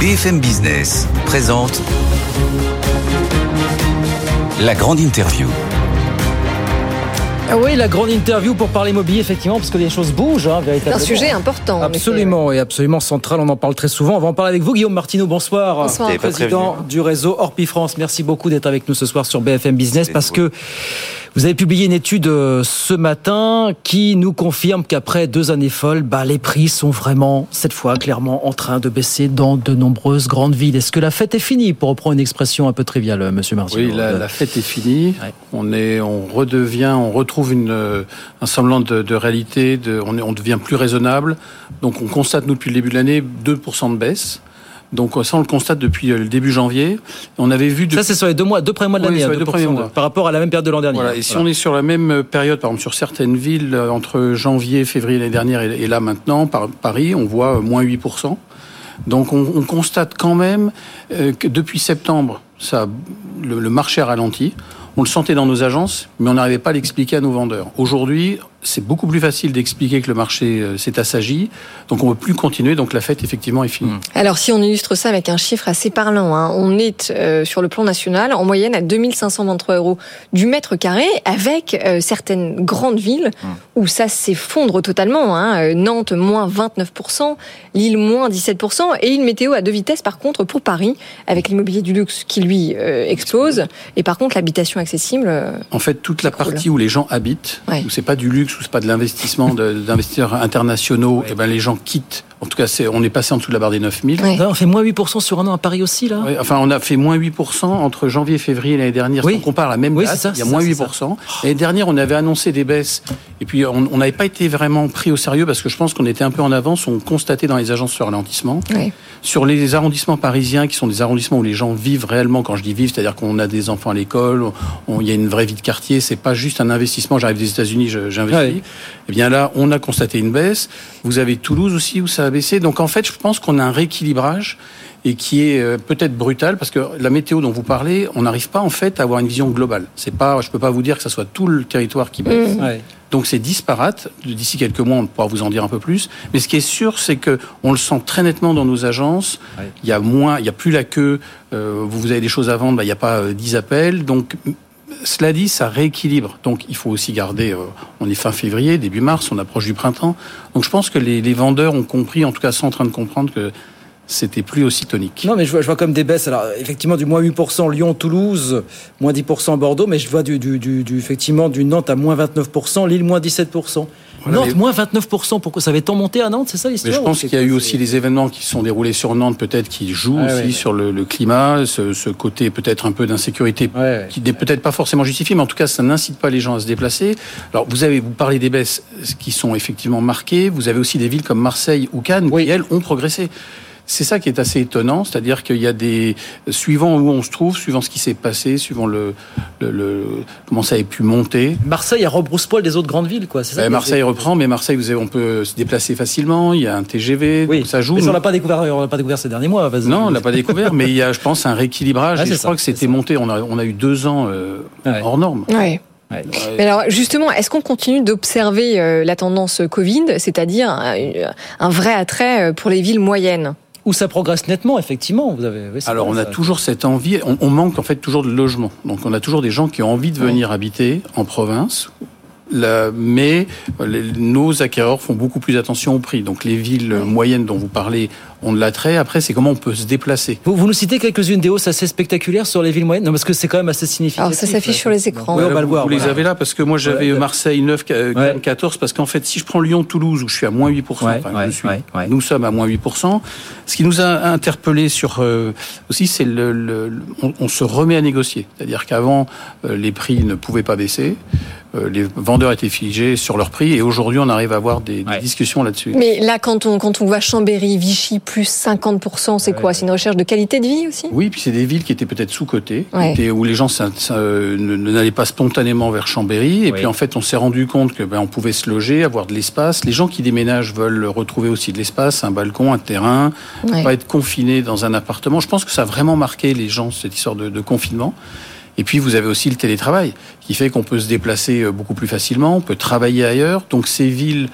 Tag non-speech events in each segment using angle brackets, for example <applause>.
BFM Business présente la grande interview. Ah oui, la grande interview pour parler immobilier, effectivement, parce que les choses bougent, hein, C'est véritablement. un sujet important. en Absolument, et absolument central, on en parle très souvent. On va en parler avec vous, Guillaume Martineau, bonsoir. Bonsoir. Président du réseau Orpi France. Merci beaucoup d'être avec nous ce soir sur BFM Business, C'est parce que vous avez publié une étude euh, ce matin qui nous confirme qu'après deux années folles, bah, les prix sont vraiment, cette fois, clairement en train de baisser dans de nombreuses grandes villes. Est-ce que la fête est finie, pour reprendre une expression un peu triviale, euh, monsieur Martineau Oui, la, la fête est finie. Ouais. On est, on redevient, on retrouve une, euh, un semblant de, de réalité. De, on, est, on devient plus raisonnable. Donc, on constate nous depuis le début de l'année 2% de baisse. Donc, ça, on le constate depuis euh, le début janvier. On avait vu. Ça, depuis- c'est sur les deux mois, deux premiers mois de Oui, l'année, hein, les deux 2%, premiers mois. par rapport à la même période de l'an dernier. Voilà. Et si Voilà. on est sur la même période, par exemple sur certaines villes, euh, entre janvier, février l'année dernière et, là maintenant, par Paris, on voit euh, moins 8%. Donc on, on constate quand même euh, que depuis septembre, ça, le, le marché a ralenti. On le sentait dans nos agences, mais on n'arrivait pas à l'expliquer à nos vendeurs. Aujourd'hui, c'est beaucoup plus facile d'expliquer que le marché euh, s'est assagi. Donc on ne peut plus continuer. Donc la fête, effectivement, est finie. Alors, si on illustre ça avec un chiffre assez parlant, hein, on est euh, sur le plan national en moyenne à 2523 euros du mètre carré, avec euh, certaines grandes villes où ça s'effondre totalement. Hein, Euh, Nantes, moins 29%, Lille, moins 17%, et une météo à deux vitesses, par contre, pour Paris, avec l'immobilier du luxe qui, lui, euh, explose, et par contre, l'habitation accessible... euh, En fait, toute la partie où les gens habitent, Ouais. où c'est pas du luxe, où c'est pas de l'investissement d'investisseurs internationaux, et ben les gens quittent. En tout cas, on est passé en dessous de la barre des 9000. Ouais. Là, on fait moins 8% sur un an à Paris aussi, là Ouais, enfin, on a fait moins 8% entre janvier et février l'année dernière. Oui. Si on compare la même Oui, date, ça, il y a moins ça, 8%. L'année dernière, on avait annoncé des baisses. Et puis, on n'avait pas été vraiment pris au sérieux parce que je pense qu'on était un peu en avance. On constatait dans les agences ce ralentissement. Ouais. Sur les arrondissements parisiens, qui sont des arrondissements où les gens vivent réellement, quand je dis vivre, c'est-à-dire qu'on a des enfants à l'école, on- il y a une vraie vie de quartier, c'est pas juste un investissement, j'arrive des États-Unis, j'investis. Ouais. Eh bien là, on a constaté une baisse. Vous avez Toulouse aussi où ça a baissé. Donc en fait, je pense qu'on a un rééquilibrage et qui est euh, peut-être brutal parce que la météo dont vous parlez, on n'arrive pas en fait à avoir une vision globale. C'est pas, je peux pas vous dire que ça soit tout le territoire qui baisse. Ouais. Donc c'est disparate. D'ici quelques mois, on pourra vous en dire un peu plus. Mais ce qui est sûr, c'est que on le sent très nettement dans nos agences. Ouais. Il y a moins, il y a plus la queue. Euh, vous avez des choses à vendre, bah, il n'y a pas euh, 10 appels. Donc cela dit, ça rééquilibre. Donc il faut aussi garder. euh, on est fin février, début mars, on approche du printemps. Donc je pense que les, les vendeurs ont compris, en tout cas sont en train de comprendre que c'était plus aussi tonique. Non, mais je vois, je vois comme des baisses. Alors, effectivement, du moins 8% Lyon, Toulouse, moins 10% Bordeaux, mais je vois du, du, du, du- effectivement du Nantes à moins 29%, Lille moins 17%. Voilà, Nantes mais- moins 29%, pourquoi? Ça avait tant monté à Nantes, c'est ça Mais l'histoire je pense qu'il y a eu aussi les événements qui sont déroulés sur Nantes, peut-être qui jouent Ah aussi ouais, ouais. sur le, le climat, ce, ce côté peut-être un peu d'insécurité ouais. qui n'est peut-être pas forcément justifié, mais en tout cas, ça n'incite pas les gens à se déplacer. Alors, vous avez, vous parlez des baisses qui sont effectivement marquées. Vous avez aussi des villes comme Marseille ou Cannes Oui. qui, elles, ont progressé. C'est ça qui est assez étonnant, c'est-à-dire qu'il y a des, suivant où on se trouve, suivant ce qui s'est passé, suivant le, le, le- comment ça a pu monter. Marseille a rebrousse-poil des autres grandes villes, quoi. c'est ça Euh, qui- Marseille reprend, mais Marseille, vous avez, on peut se déplacer facilement. Il y a un TGV, Oui, donc ça joue. Mais on l'a pas découvert, on l'a pas découvert ces derniers mois. vas-y. Non, on l'a pas découvert, mais il y a, je pense, un rééquilibrage. Ah, et je ça, crois que c'était monté. On a, on a eu deux ans euh, Ouais. hors norme. Ouais. Ouais. Mais alors justement, est-ce qu'on continue d'observer euh, la tendance Covid, c'est-à-dire un, un vrai attrait euh, pour les villes moyennes? Où ça progresse nettement, effectivement. Vous avez, oui, Alors, on a ça. toujours cette envie. On, on manque en fait toujours de logement. Donc, on a toujours des gens qui ont envie de venir habiter en province. Mais les- nos acquéreurs font beaucoup plus attention au prix. Donc, les villes moyennes dont vous parlez ont de l'attrait. Après, c'est comment on peut se déplacer. Vous, vous nous citez quelques-unes des hausses assez spectaculaires sur les villes moyennes Non, parce que c'est quand même assez significatif. Alors ça s'affiche sur les écrans. Oui, on va le vous, voir. vous les avez là parce que moi j'avais Ouais. Marseille 9, euh, Ouais. 14 parce qu'en fait si je prends Lyon, Toulouse où je suis à moins 8%, Ouais, enfin, ouais, je suis, ouais, ouais. nous sommes à moins 8%. Ce qui nous a interpellé sur euh, aussi c'est le, le- le- on, on se remet à négocier, c'est-à-dire qu'avant euh, les prix ne pouvaient pas baisser, euh, les vendeurs étaient figés sur leurs prix et aujourd'hui on arrive à avoir des, des Ouais. discussions là-dessus. Mais là, quand on, quand on voit Chambéry, Vichy, plus 50%, c'est quoi? C'est une recherche de qualité de vie aussi? Oui, puis c'est des villes qui étaient peut-être sous-cotées, Ouais. où les gens euh, n'allaient pas spontanément vers Chambéry. Et Oui. puis en fait, on s'est rendu compte que ben, on pouvait se loger, avoir de l'espace. Les gens qui déménagent veulent retrouver aussi de l'espace, un balcon, un terrain, Ouais. pas être confinés dans un appartement. Je pense que ça a vraiment marqué les gens cette histoire de, de confinement. Et puis vous avez aussi le télétravail qui fait qu'on peut se déplacer euh, beaucoup plus facilement, on peut travailler ailleurs. Donc ces villes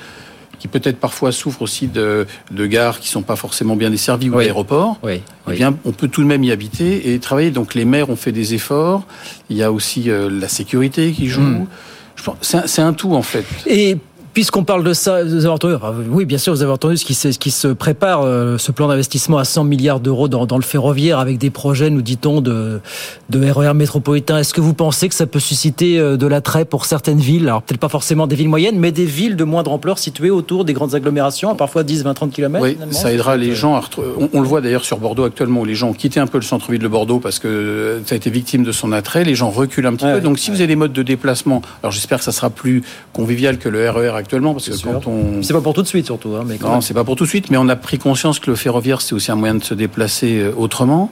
qui peut-être parfois souffrent aussi de, de gares qui sont pas forcément bien desservies ou d'aéroports, oui, eh bien, on peut tout de même y habiter et travailler. Donc les maires ont fait des efforts. Il y a aussi euh, la sécurité qui joue. Hmm. C'est un, un tout en fait. Et Puisqu'on parle de ça, vous avez entendu, oui, bien sûr, vous avez entendu ce qui se, qui se prépare, euh, ce plan d'investissement à 100 milliards d'euros dans, dans, le ferroviaire, avec des projets, nous dit-on, de, de RER e métropolitain. Est-ce que vous pensez que ça peut susciter euh, de l'attrait pour certaines villes? Alors peut-être pas forcément des villes moyennes, mais des villes de moindre ampleur situées autour des grandes agglomérations, parfois 10, 20, 30 km Oui, ça aidera les gens à on, on, le voit d'ailleurs sur Bordeaux actuellement, où les gens ont quitté un peu le centre-ville de Bordeaux parce que ça a été victime de son attrait. Les gens reculent un petit peu. Donc si vous avez des modes de déplacement, alors j'espère que ça sera plus convivial que le RER e actuellement, parce que quand c'est pas pour tout de suite, surtout. Hein, mais non, c'est pas pour tout de suite, mais on a pris conscience que le ferroviaire, c'est aussi un moyen de se déplacer euh, autrement.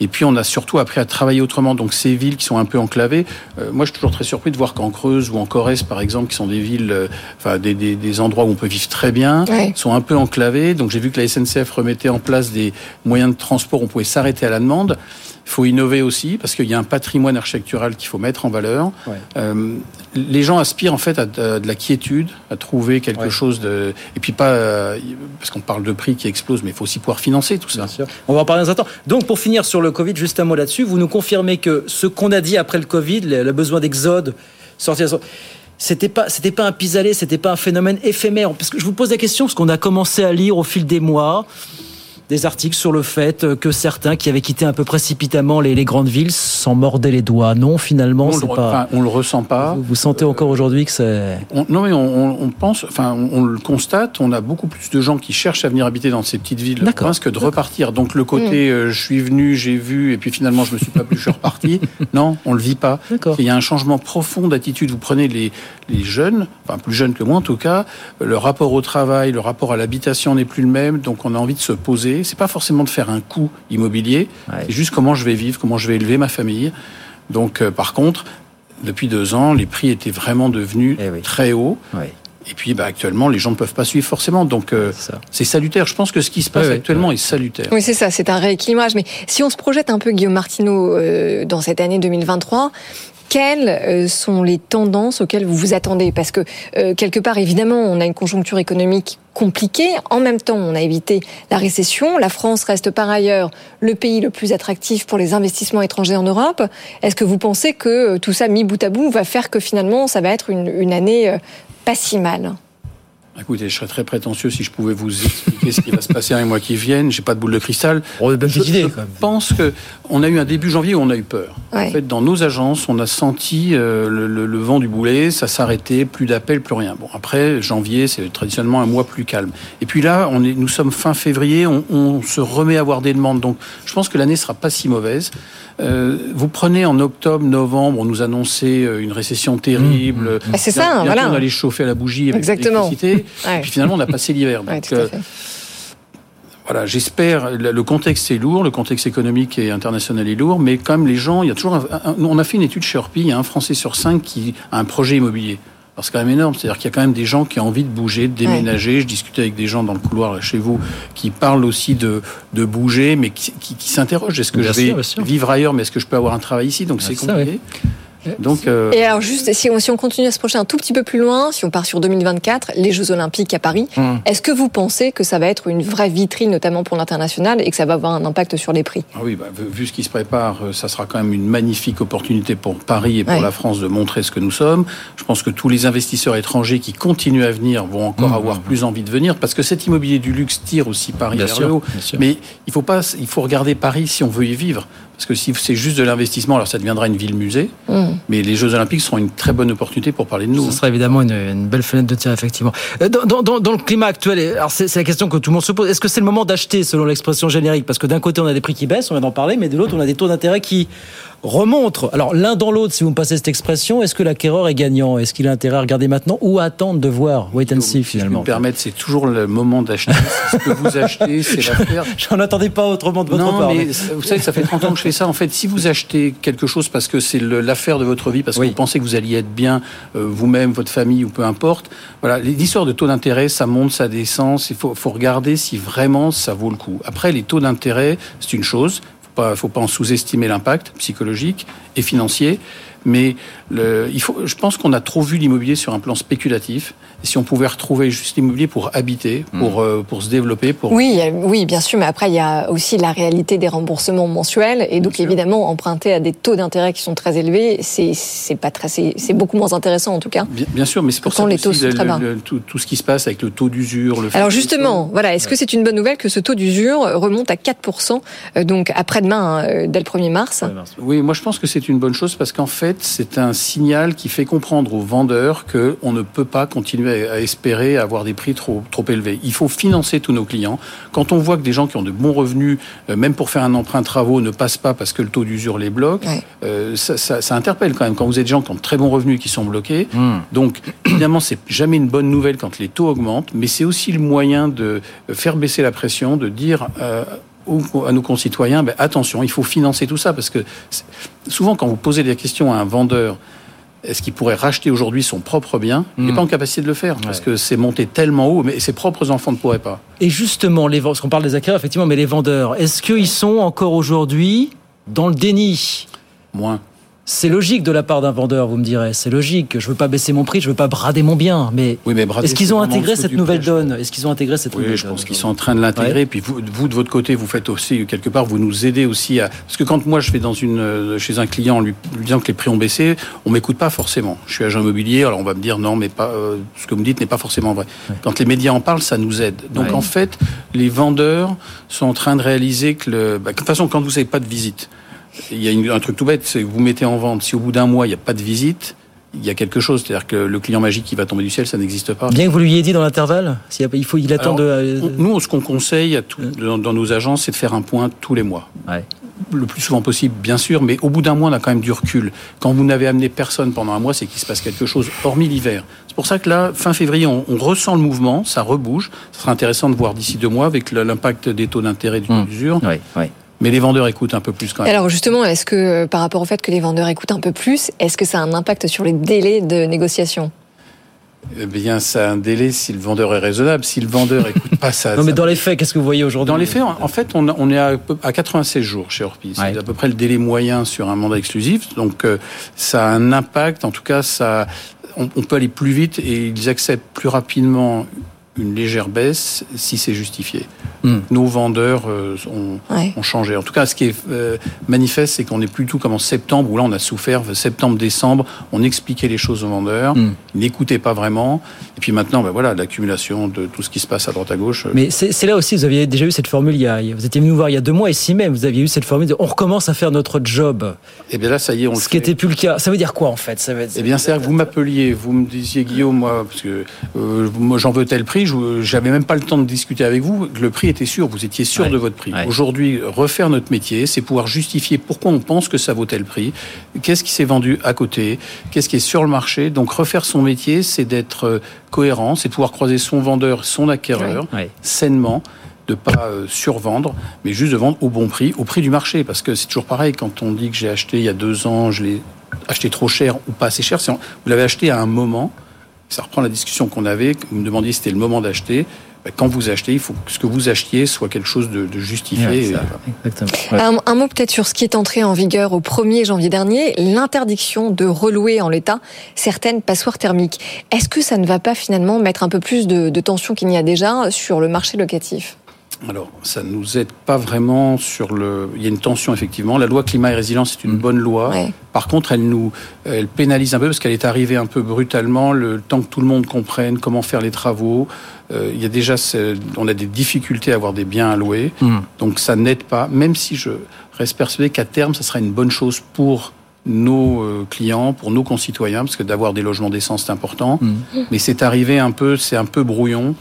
Et puis, on a surtout appris à travailler autrement. Donc, ces villes qui sont un peu enclavées, euh, moi, je suis toujours très surpris de voir qu'en Creuse ou en Corrèze, par exemple, qui sont des villes, euh, enfin, des, des, des, endroits où on peut vivre très bien, sont un peu enclavés. Donc, j'ai vu que la SNCF remettait en place des moyens de transport où on pouvait s'arrêter à la demande. Il faut innover aussi parce qu'il y a un patrimoine architectural qu'il faut mettre en valeur. Euh, les gens aspirent en fait à de, la quiétude, à trouver quelque chose de et puis pas euh, parce qu'on parle de prix qui explosent, mais il faut aussi pouvoir financer tout ça. Bien sûr. On va en parler dans un instant. Donc pour finir sur le Covid, juste un mot là-dessus. Vous nous confirmez que ce qu'on a dit après le Covid, le, besoin d'exode, sortir c'était pas c'était pas un pis-aller, c'était pas un phénomène éphémère. Parce que je vous pose la question parce qu'on a commencé à lire au fil des mois des articles sur le fait que certains qui avaient quitté un peu précipitamment les, grandes villes s'en mordaient les doigts. Non, finalement, c'est pas. on le ressent pas. Vous, sentez encore aujourd'hui que c'est. Non, mais on, pense, enfin, on, le constate. On a beaucoup plus de gens qui cherchent à venir habiter dans ces petites villes de province que de repartir. Donc le côté, mm. euh, je suis venu, j'ai vu, et puis finalement je me suis pas plus, je suis reparti. <laughs> non, on le vit pas. Il y a un changement profond d'attitude. Vous prenez les, les jeunes, enfin plus jeunes que moi en tout cas, le rapport au travail, le rapport à l'habitation n'est plus le même. Donc on a envie de se poser c'est pas forcément de faire un coût immobilier, c'est juste comment je vais vivre, comment je vais élever ma famille. Donc, euh, par contre, depuis deux ans, les prix étaient vraiment devenus eh très hauts. Et puis, bah, actuellement, les gens ne peuvent pas suivre forcément. Donc, euh, c'est salutaire. Je pense que ce qui se passe actuellement est salutaire. Oui, c'est ça. C'est un rééquilibrage. Mais si on se projette un peu, Guillaume Martineau, euh, dans cette année 2023, quelles euh, sont les tendances auxquelles vous vous attendez? Parce que euh, quelque part, évidemment, on a une conjoncture économique compliquée. En même temps, on a évité la récession. La France reste par ailleurs le pays le plus attractif pour les investissements étrangers en Europe. Est-ce que vous pensez que euh, tout ça mis bout à bout va faire que finalement, ça va être une, une année pas si mal? Écoutez, je serais très prétentieux si je pouvais vous expliquer ce qui va se passer dans les mois qui viennent. J'ai pas de boule de cristal. On a je, idée, je pense que on a eu un début janvier où on a eu peur. En fait, dans nos agences, on a senti euh, le, vent du boulet, ça s'arrêtait, plus d'appels, plus rien. Bon, après janvier, c'est traditionnellement un mois plus calme. Et puis là, on est, nous sommes fin février, on, on se remet à avoir des demandes. Donc, je pense que l'année sera pas si mauvaise. Euh, vous prenez en octobre, novembre, on nous annonçait euh, une récession terrible. Mmh, mmh. Bah, c'est ça, voilà. On allait chauffer à la bougie avec l'électricité. Et puis finalement, on a passé l'hiver. <laughs> Donc, euh, voilà, j'espère. Le contexte est lourd, le contexte économique et international est lourd, mais quand même les gens, il y a toujours. on a fait une étude chez Orpi, il y a un Français sur cinq qui a un projet immobilier c'est quand même énorme. C'est-à-dire qu'il y a quand même des gens qui ont envie de bouger, de déménager. Je discutais avec des gens dans le couloir chez vous qui parlent aussi de, de bouger, mais qui, qui, s'interrogent. Est-ce que je vais vivre ailleurs, mais est-ce que je peux avoir un travail ici? Donc c'est compliqué. Donc, euh, Et alors juste, si on, si on, continue à se projeter un tout petit peu plus loin, si on part sur 2024, les Jeux Olympiques à Paris, hum. est-ce que vous pensez que ça va être une vraie vitrine, notamment pour l'international, et que ça va avoir un impact sur les prix? Ah Oui, bah, vu ce qui se prépare, euh, ça sera quand même une magnifique opportunité pour Paris et pour la France de montrer ce que nous sommes. Je pense que tous les investisseurs étrangers qui continuent à venir vont encore hum, avoir hum, plus envie de venir, parce que cet immobilier du luxe tire aussi Paris vers le haut. Mais il faut pas, il faut regarder Paris si on veut y vivre. Parce que si c'est juste de l'investissement, alors ça deviendra une ville-musée. Mm. Mais les Jeux Olympiques seront une très bonne opportunité pour parler de nous. Ce sera évidemment une, belle fenêtre de tir, effectivement. Euh, dans, dans, dans le climat actuel, alors c'est la question que tout le monde se pose. Est-ce que c'est le moment d'acheter, selon l'expression générique? Parce que d'un côté, on a des prix qui baissent, on vient d'en parler, mais de l'autre, on a des taux d'intérêt qui remontent. Alors l'un dans l'autre, si vous me passez cette expression, est-ce que l'acquéreur est gagnant? Est-ce qu'il a intérêt à regarder maintenant ou à attendre de voir? Wait and see, finalement. Si je me permettre, c'est toujours le moment d'acheter. ce que vous achetez, c'est <laughs> l'affaire. J'en attendais pas autrement de votre non, part. Mais, vous savez, ça fait 30 ans que je ça. En fait, si vous achetez quelque chose parce que c'est l'affaire de votre vie, parce que vous pensez que vous alliez être bien euh, vous-même, votre famille ou peu importe, voilà, l'histoire de taux d'intérêt, ça monte, ça descend. Il faut, faut regarder si vraiment ça vaut le coup. Après, les taux d'intérêt, c'est une chose pas, faut pas en sous-estimer l'impact psychologique et financier. Mais le, il faut, je pense qu'on a trop vu l'immobilier sur un plan spéculatif. Et si on pouvait retrouver juste l'immobilier pour habiter, pour, euh, pour se développer, pour... Oui, euh, oui, bien sûr, mais après, il y a aussi la réalité des remboursements mensuels. Et donc, évidemment, emprunter à des taux d'intérêt qui sont très élevés, c'est pas très, c'est beaucoup moins intéressant, en tout cas. Bien, bien sûr, mais c'est pour ça les taux sont très bas. Le, tout, tout, ce qui se passe avec le taux d'usure... Le Alors, justement, voilà, est-ce que c'est une bonne nouvelle que ce taux d'usure remonte à 4%, euh, donc après-demain, hein, dès le 1er mars? Oui, moi, je pense que c'est une bonne chose parce qu'en fait, c'est un signal qui fait comprendre aux vendeurs qu'on ne peut pas continuer à espérer avoir des prix trop, trop élevés. Il faut financer tous nos clients. Quand on voit que des gens qui ont de bons revenus, euh, même pour faire un emprunt travaux, ne passent pas parce que le taux d'usure les bloque, euh, ça, ça, ça, interpelle quand même. Quand vous êtes des gens qui ont de très bons revenus qui sont bloqués, mmh. donc évidemment, c'est jamais une bonne nouvelle quand les taux augmentent, mais c'est aussi le moyen de faire baisser la pression, de dire euh, à nos concitoyens, ben, attention, il faut financer tout ça, parce que souvent quand vous posez des questions à un vendeur, est-ce qu'il pourrait racheter aujourd'hui son propre bien Il n'est hmm. pas en capacité de le faire, parce que c'est monté tellement haut, mais ses propres enfants ne pourraient pas. Et justement, les, parce qu'on parle des acquéreurs, effectivement, mais les vendeurs, est-ce qu'ils sont encore aujourd'hui dans le déni? Moins. C'est logique de la part d'un vendeur, vous me direz. C'est logique. Je veux pas baisser mon prix, je veux pas brader mon bien. Mais, oui, mais est-ce qu'ils ont intégré cette nouvelle donne Est-ce qu'ils ont intégré cette oui, je pense qu'ils sont en train de l'intégrer. Puis vous, vous, de votre côté, vous faites aussi quelque part, vous nous aidez aussi à. Parce que quand moi je vais dans une euh, chez un client, lui, lui disant que les prix ont baissé, on m'écoute pas forcément. Je suis agent immobilier, alors on va me dire non, mais pas. Euh, ce que vous me dites n'est pas forcément vrai. Quand les médias en parlent, ça nous aide. Donc en fait, les vendeurs sont en train de réaliser que le. Bah, de toute façon, quand vous n'avez pas de visite il y a un truc tout bête, c'est que vous mettez en vente, si au bout d'un mois, il n'y a pas de visite, il y a quelque chose, c'est-à-dire que le client magique qui va tomber du ciel, ça n'existe pas. Bien que vous lui ayez dit dans l'intervalle, il faut, il attend de. Nous, ce qu'on conseille à tout, dans, dans, nos agences, c'est de faire un point tous les mois. Ouais. Le plus souvent possible, bien sûr, mais au bout d'un mois, on a quand même du recul. Quand vous n'avez amené personne pendant un mois, c'est qu'il se passe quelque chose, hormis l'hiver. C'est pour ça que là, fin février, on, on, ressent le mouvement, ça rebouge. Ce sera intéressant de voir d'ici deux mois avec l'impact des taux d'intérêt du mmh. d'usure. Oui, oui. Mais les vendeurs écoutent un peu plus quand même. Alors justement, est-ce que euh, par rapport au fait que les vendeurs écoutent un peu plus, est-ce que ça a un impact sur les délais de négociation? Eh bien, ça a un délai si le vendeur est raisonnable. Si le vendeur <laughs> écoute pas ça. non, mais ça... dans les faits, qu'est-ce que vous voyez aujourd'hui? Dans les faits, en fait, on, on est à, à 96 jours chez Orpi. C'est ouais. à peu près le délai moyen sur un mandat exclusif. Donc, euh, ça a un impact. En tout cas, ça, on, on peut aller plus vite et ils acceptent plus rapidement une légère baisse si c'est justifié. Mmh. Nos vendeurs euh, ont, ouais. ont, changé. En tout cas, ce qui est euh, manifeste, c'est qu'on est plus tout comme en septembre, où là on a souffert, septembre-décembre, on expliquait les choses aux vendeurs, mmh. ils n'écoutaient pas vraiment. Et puis maintenant, ben voilà, l'accumulation de tout ce qui se passe à droite à gauche. Mais c'est là aussi, vous aviez déjà eu cette formule, il y a, vous étiez venu nous voir il y a deux mois, ici même, vous aviez eu cette formule de on recommence à faire notre job. Et eh bien là, ça y est, on ce le Ce qui n'était plus le cas. Ça veut dire quoi en fait? Ça veut dire... Eh bien, c'est-à-dire que vous m'appeliez, vous me disiez, Guillaume, moi, parce que euh, moi j'en veux tel prix, j'avais même pas le temps de discuter avec vous. Le prix était sûr, vous étiez sûr ouais. de votre prix. Ouais. Aujourd'hui, refaire notre métier, c'est pouvoir justifier pourquoi on pense que ça vaut tel prix, qu'est-ce qui s'est vendu à côté, qu'est-ce qui est sur le marché? Donc refaire son métier, c'est d'être cohérent, c'est de pouvoir croiser son vendeur, son acquéreur, ouais. sainement de pas euh, survendre, mais juste de vendre au bon prix, au prix du marché. Parce que c'est toujours pareil, quand on dit que j'ai acheté il y a deux ans, je l'ai acheté trop cher ou pas assez cher, vous l'avez acheté à un moment, ça reprend la discussion qu'on avait, vous me demandiez si c'était le moment d'acheter, quand vous achetez, il faut que ce que vous achetiez soit quelque chose de, de justifié. Ouais, ouais. un, un, mot peut-être sur ce qui est entré en vigueur au 1er janvier dernier, l'interdiction de relouer en l'état certaines passoires thermiques. Est-ce que ça ne va pas finalement mettre un peu plus de, de tension qu'il n'y a déjà sur le marché locatif? Alors, ça ne nous aide pas vraiment sur le. Il y a une tension effectivement. La loi climat et résilience est une mmh. bonne loi. Ouais. Par contre, elle nous, elle pénalise un peu parce qu'elle est arrivée un peu brutalement. Le temps que tout le monde comprenne comment faire les travaux, euh, il y a déjà, on a des difficultés à avoir des biens à louer. Mmh. Donc, ça n'aide pas. Même si je reste persuadé qu'à terme, ça sera une bonne chose pour nos euh, clients, pour nos concitoyens, parce que d'avoir des logements décents, c'est important. Mmh. Mais c'est arrivé un peu, c'est un peu brouillon,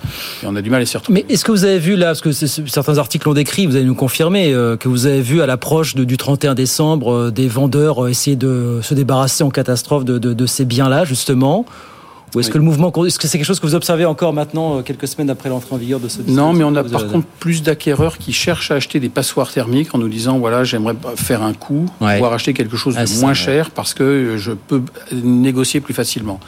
et on a du mal à s'y retrouver. Mais est-ce que vous avez vu là, parce que certains articles l'ont décrit, vous allez nous confirmer, euh, que vous avez vu à l'approche du 31 décembre euh, des vendeurs essayer de se débarrasser en catastrophe de, de, de ces biens-là, justement Ou est-ce Oui. que le mouvement, est-ce que c'est quelque chose que vous observez encore maintenant, euh, quelques semaines après l'entrée en vigueur de ce Non, mais on a par contre plus d'acquéreurs qui cherchent à acheter des passoires thermiques en nous disant voilà, j'aimerais faire un coup, Ouais. pouvoir acheter quelque chose Ah, de moins ça, ouais. cher parce que je peux négocier plus facilement.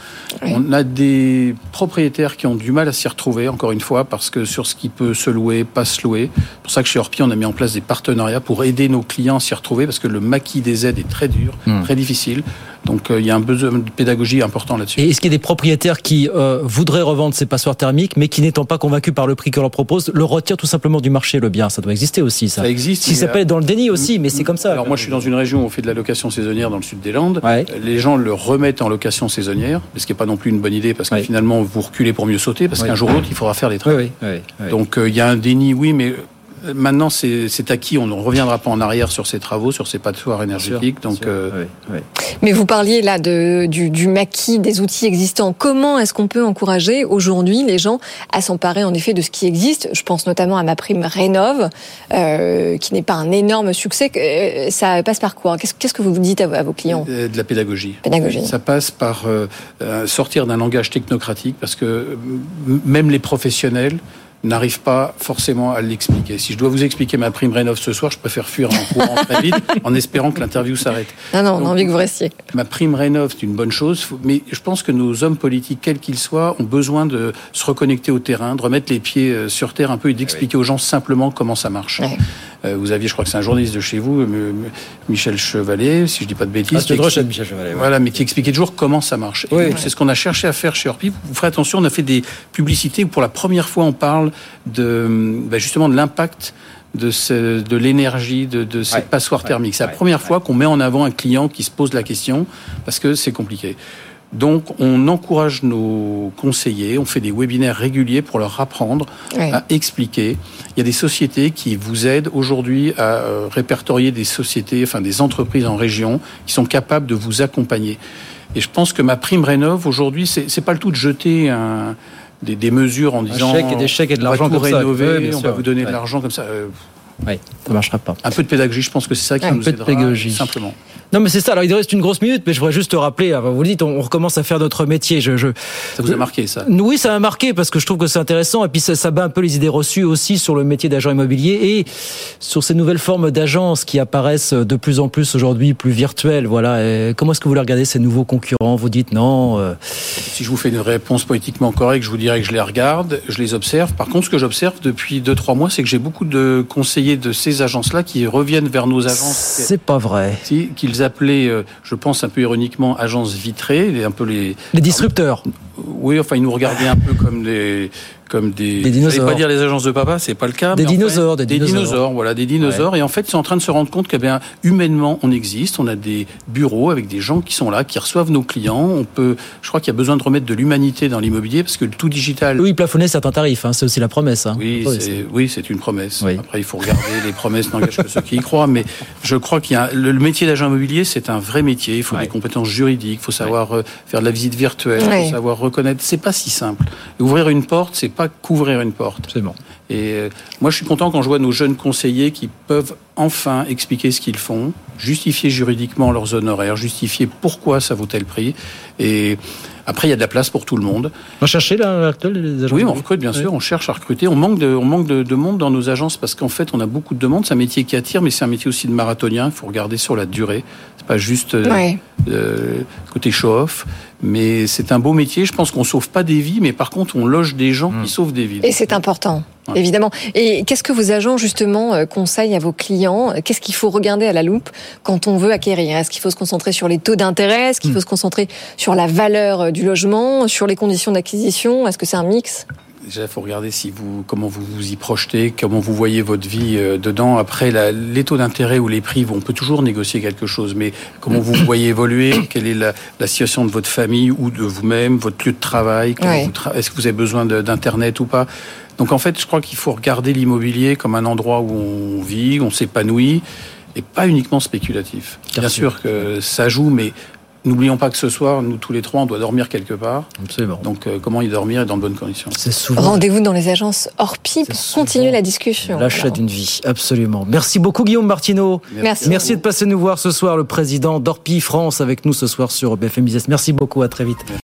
Oui. On a des propriétaires qui ont du mal à s'y retrouver, encore une fois, parce que sur ce qui peut se louer, pas se louer. C'est pour ça que chez Orpi, on a mis en place des partenariats pour aider nos clients à s'y retrouver parce que le maquis des aides est très dur, Hmm. très difficile. Donc euh, il y a un besoin de pédagogie important là-dessus. Et est-ce qu'il y a des propriétaires qui euh, voudraient revendre ces passoires thermiques, mais qui n'étant pas convaincus par le prix qu'on leur propose, le retirent tout simplement du marché, le bien? Ça doit exister aussi, ça. Ça existe. Si mais, ça peut être dans le déni aussi, mais c'est comme ça. Alors moi, je suis dans une région où on fait de la location saisonnière dans le sud des Landes. Ouais. Les gens le remettent en location saisonnière, ce qui n'est pas non plus une bonne idée parce que Ouais. finalement vous reculez pour mieux sauter parce Ouais. qu'un jour ou l'autre il faudra faire les travaux. Donc euh, il y a un déni, oui, mais euh, maintenant c'est acquis, on ne reviendra pas en arrière sur ces travaux, sur ces passoires sûr, énergétiques. bien Donc sûr. euh, Oui, oui. Mais vous parliez là de, du, du maquis des outils existants. Comment est-ce qu'on peut encourager aujourd'hui les gens à s'emparer en effet de ce qui existe? Je pense notamment à ma prime Rénov, euh, qui n'est pas un énorme succès. Euh, Ça passe par quoi? Qu'est-ce que vous dites à, vos- à vos clients? De la pédagogie. Pédagogie. Ça passe par euh, sortir d'un langage technocratique parce que même les professionnels n'arrivent pas forcément à l'expliquer. Si je dois vous expliquer ma prime Rénov ce soir, je préfère fuir en courant très vite en espérant que l'interview s'arrête. Non, non, on a envie que vous restiez. Ma prime rénov, c'est une bonne chose, mais je pense que nos hommes politiques, quels qu'ils soient, ont besoin de se reconnecter au terrain, de remettre les pieds euh, sur terre un peu et d'expliquer aux gens simplement comment ça marche. Euh, vous aviez, je crois que c'est un journaliste de chez vous, Michel Chevalet, si je dis pas de bêtises, Ah, c'était qui explique- Michel Chevalet, ouais. voilà, mais qui expliquait toujours comment ça marche. Et Oui. C'est ce qu'on a cherché à faire chez Orpi. Vous ferez attention, on a fait des publicités où pour la première fois on parle de, bah, justement de l'impact de, ce- de l'énergie de, de cette Ouais. passoire Ouais. thermique. C'est la Ouais. première fois qu'on met en avant un client qui se pose la question parce que c'est compliqué. Donc, on encourage nos conseillers, on fait des webinaires réguliers pour leur apprendre Ouais. à expliquer. Il y a des sociétés qui vous aident aujourd'hui à euh, répertorier des sociétés, enfin des entreprises en région qui sont capables de vous accompagner. Et je pense que ma prime rénov aujourd'hui, c'est c'est pas le tout de jeter un, des, des mesures en disant chèque et des chèques et de l'argent comme ça. rénover, on va vous donner de l'argent comme ça. Euh, Oui, ça marchera pas. un peu de pédagogie, je pense que c'est ça qui un nous peu de aidera pédagogie. simplement. Non, mais c'est ça. Alors, il reste une grosse minute, mais je voudrais juste te rappeler, enfin, vous le dites, on, recommence à faire notre métier. Je, je... Ça vous a marqué ça? Oui, ça m'a marqué parce que je trouve que c'est intéressant et puis ça, ça bat un peu les idées reçues aussi sur le métier d'agent immobilier et sur ces nouvelles formes d'agences qui apparaissent de plus en plus aujourd'hui, plus virtuelles. Voilà. Et comment est-ce que vous les regardez ces nouveaux concurrents? Vous dites non euh, Si je vous fais une réponse politiquement correcte, je vous dirais que je les regarde, je les observe. Par contre, ce que j'observe depuis 2-3 mois, c'est que j'ai beaucoup de conseillers de ces agences-là qui reviennent vers nos agences. C'est pas vrai. Qu'ils appelaient, euh, je pense un peu ironiquement, agences vitrées, un peu les, Les disrupteurs. oui, enfin ils nous regardaient un peu comme des, comme des, Des dinosaures. j'allais pas dire les agences de papa, c'est pas le cas. Des mais en fait, dinosaures, des dinosaures. voilà, des dinosaures. Et en fait, ils sont en train de se rendre compte que bien humainement, on existe. On a des bureaux avec des gens qui sont là, qui reçoivent nos clients. On peut, je crois qu'il y a besoin de remettre de l'humanité dans l'immobilier parce que le tout digital. Oui, plafonner certains tarifs, hein, c'est aussi la promesse. Hein. Oui, c'est, oui, c'est une promesse. Oui. Après, il faut regarder, les promesses n'engagent que ceux qui y croient. Mais je crois qu'il y a le, le métier d'agent immobilier, c'est un vrai métier. Il faut Ouais. des compétences juridiques, il faut savoir euh, faire de la visite virtuelle, il Ouais. faut savoir reconnaître. C'est pas si simple. Ouvrir une porte, c'est pas couvrir une porte. Absolument. Et euh, moi, je suis content quand je vois nos jeunes conseillers qui peuvent enfin expliquer ce qu'ils font, justifier juridiquement leurs honoraires, justifier pourquoi ça vaut tel prix. Et après, il y a de la place pour tout le monde. On va chercher là, les agents Oui, on recrute bien sûr, on cherche à recruter. On manque de, on manque de, de monde dans nos agences parce qu'en fait, on a beaucoup de demandes. C'est un métier qui attire, mais c'est un métier aussi de marathonien. Il faut regarder sur la durée. C'est pas juste euh, Ouais. euh, côté show-off, mais c'est un beau métier. Je pense qu'on sauve pas des vies, mais par contre, on loge des gens qui sauvent des vies. Et c'est important, Ouais. évidemment. Et qu'est-ce que vos agents, justement, euh, conseillent à vos clients? Qu'est-ce qu'il faut regarder à la loupe quand on veut acquérir? Est-ce qu'il faut se concentrer sur les taux d'intérêt? Est-ce qu'il faut se concentrer sur la valeur euh, du logement? Sur les conditions d'acquisition? Est-ce que c'est un mix? Déjà, il faut regarder si vous, comment vous vous y projetez, comment vous voyez votre vie euh, dedans. Après, la- les taux d'intérêt ou les prix, on peut toujours négocier quelque chose, mais comment vous <coughs> voyez évoluer Quelle est la, la situation de votre famille ou de vous-même, votre lieu de travail tra- Est-ce que vous avez besoin d'internet ou pas? Donc, en fait, je crois qu'il faut regarder l'immobilier comme un endroit où on vit, on s'épanouit, et pas uniquement spéculatif. Bien Bien sûr. sûr que ça joue, mais n'oublions pas que ce soir, nous tous les trois, on doit dormir quelque part. Absolument. Donc, euh, comment y dormir et dans de bonnes conditions C'est souvent Rendez-vous dans les agences Orpi pour souvent continuer la discussion. l'achat d'une vie. Absolument. Merci beaucoup, Guillaume Martineau. Merci. Merci de passer nous voir ce soir, le président d'Orpi France avec nous ce soir sur BFM Business. Merci beaucoup, à très vite.